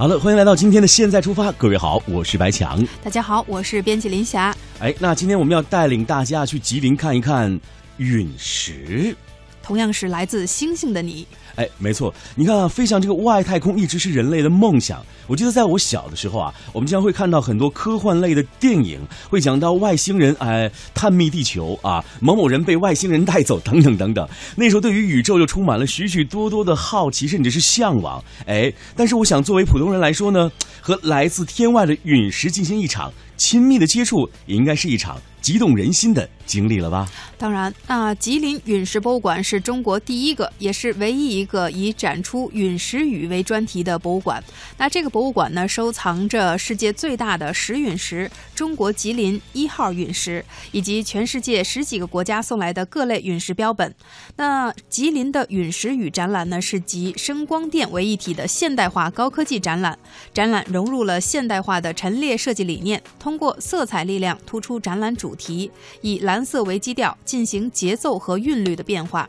好了，欢迎来到今天的《现在出发》，各位好，我是白强。大家好，我是编辑林霞。哎，那今天我们要带领大家去吉林看一看陨石。同样是来自星星的你。哎，没错，你看啊，飞向这个外太空一直是人类的梦想。我记得在我小的时候啊，我们经常会看到很多科幻类的电影，会讲到外星人哎探秘地球啊，某某人被外星人带走等等等等。那时候对于宇宙就充满了许许多多的好奇，甚至是向往。哎，但是我想作为普通人来说呢，和来自天外的陨石进行一场亲密的接触，也应该是一场。激动人心的经历了吧？当然，那吉林陨石博物馆是中国第一个，也是唯一一个个以展出陨石雨为专题的博物馆。那这个博物馆呢，收藏着世界最大的石陨石——中国吉林一号陨石，以及全世界十几个国家送来的各类陨石标本。那吉林的陨石雨展览呢，是集声光电为一体的现代化高科技展览。展览融入了现代化的陈列设计理念，通过色彩力量突出展览。主题以蓝色为基调，进行节奏和韵律的变化。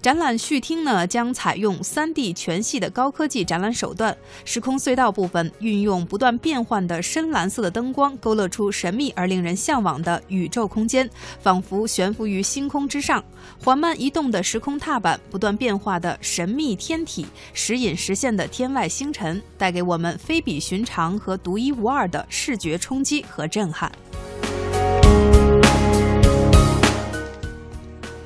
展览序厅呢，将采用 3D 全系的高科技展览手段。时空隧道部分运用不断变换的深蓝色的灯光，勾勒出神秘而令人向往的宇宙空间，仿佛悬浮于星空之上。缓慢移动的时空踏板，不断变化的神秘天体，时隐时现的天外星辰，带给我们非比寻常和独一无二的视觉冲击和震撼。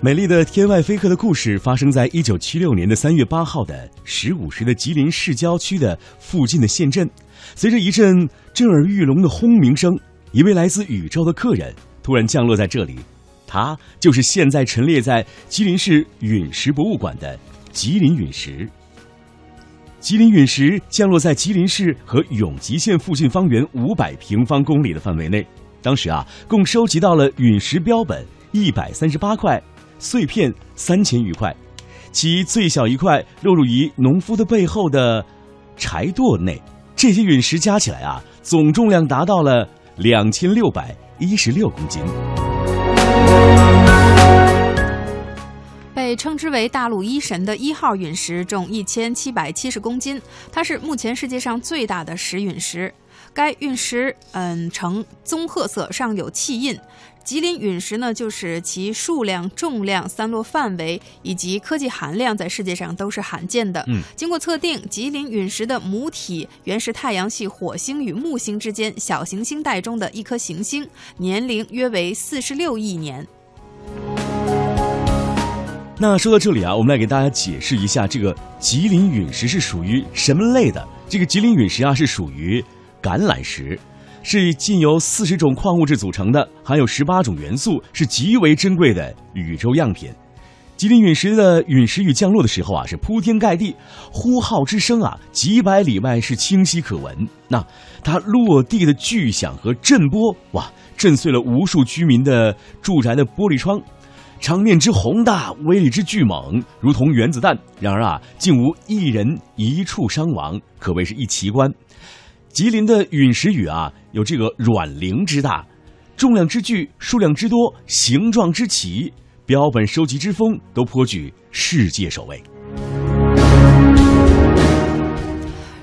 美丽的天外飞客的故事发生在一九七六年的三月八号的十五时的吉林市郊区的附近的县镇。随着一阵震耳欲聋的轰鸣声，一位来自宇宙的客人突然降落在这里。他就是现在陈列在吉林市陨石博物馆的吉林陨石。吉林陨石降落在吉林市和永吉县附近方圆五百平方公里的范围内。当时啊，共收集到了陨石标本一百三十八块。碎片三千余块，其最小一块落入于农夫的背后的柴垛内。这些陨石加起来啊，总重量达到了两千六百一十六公斤。被称之为“大陆一神”的一号陨石重一千七百七十公斤，它是目前世界上最大的石陨石。该陨石嗯呈棕褐色，上有气印。吉林陨石呢，就是其数量、重量、散落范围以及科技含量，在世界上都是罕见的。嗯，经过测定，吉林陨石的母体原是太阳系火星与木星之间小行星带中的一颗行星，年龄约为四十六亿年。那说到这里啊，我们来给大家解释一下，这个吉林陨石是属于什么类的？这个吉林陨石啊，是属于橄榄石。是近由四十种矿物质组成的，含有十八种元素，是极为珍贵的宇宙样品。吉林陨石的陨石雨降落的时候啊，是铺天盖地，呼号之声啊，几百里外是清晰可闻。那它落地的巨响和震波，哇，震碎了无数居民的住宅的玻璃窗，场面之宏大，威力之巨猛，如同原子弹。然而啊，竟无一人一处伤亡，可谓是一奇观。吉林的陨石雨啊，有这个软灵之大，重量之巨，数量之多，形状之奇，标本收集之风，都颇具世界首位。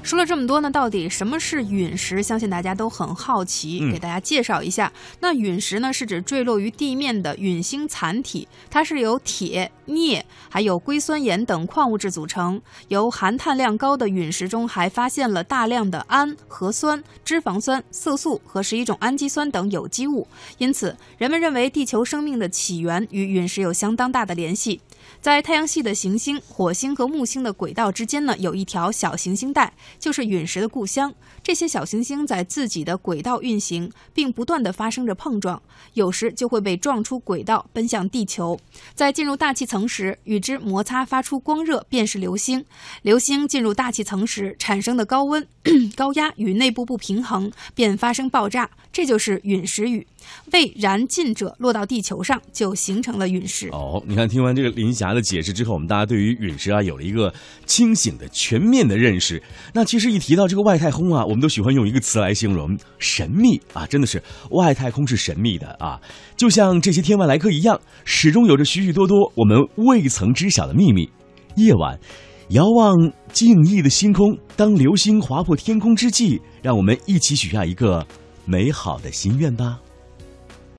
说了这么多呢，到底什么是陨石？相信大家都很好奇，给大家介绍一下。那陨石呢，是指坠落于地面的陨星残体，它是由铁、镍还有硅酸盐等矿物质组成。由含碳量高的陨石中，还发现了大量的氨、核酸、脂肪酸、色素和十一种氨基酸等有机物。因此，人们认为地球生命的起源与陨石有相当大的联系。在太阳系的行星火星和木星的轨道之间呢，有一条小行星带，就是陨石的故乡。这些小行星在自己的轨道运行，并不断的发生着碰撞，有时就会被撞出轨道，奔向地球。在进入大气层时，与之摩擦发出光热，便是流星。流星进入大气层时产生的高温、高压与内部不平衡，便发生爆炸，这就是陨石雨。未燃尽者落到地球上，就形成了陨石。哦，你看，听完这个林霞的解释之后，我们大家对于陨石啊有了一个清醒的、全面的认识。那其实一提到这个外太空啊，我们都喜欢用一个词来形容：神秘啊！真的是外太空是神秘的啊，就像这些天外来客一样，始终有着许许多多我们未曾知晓的秘密。夜晚，遥望静谧的星空，当流星划破天空之际，让我们一起许下一个美好的心愿吧。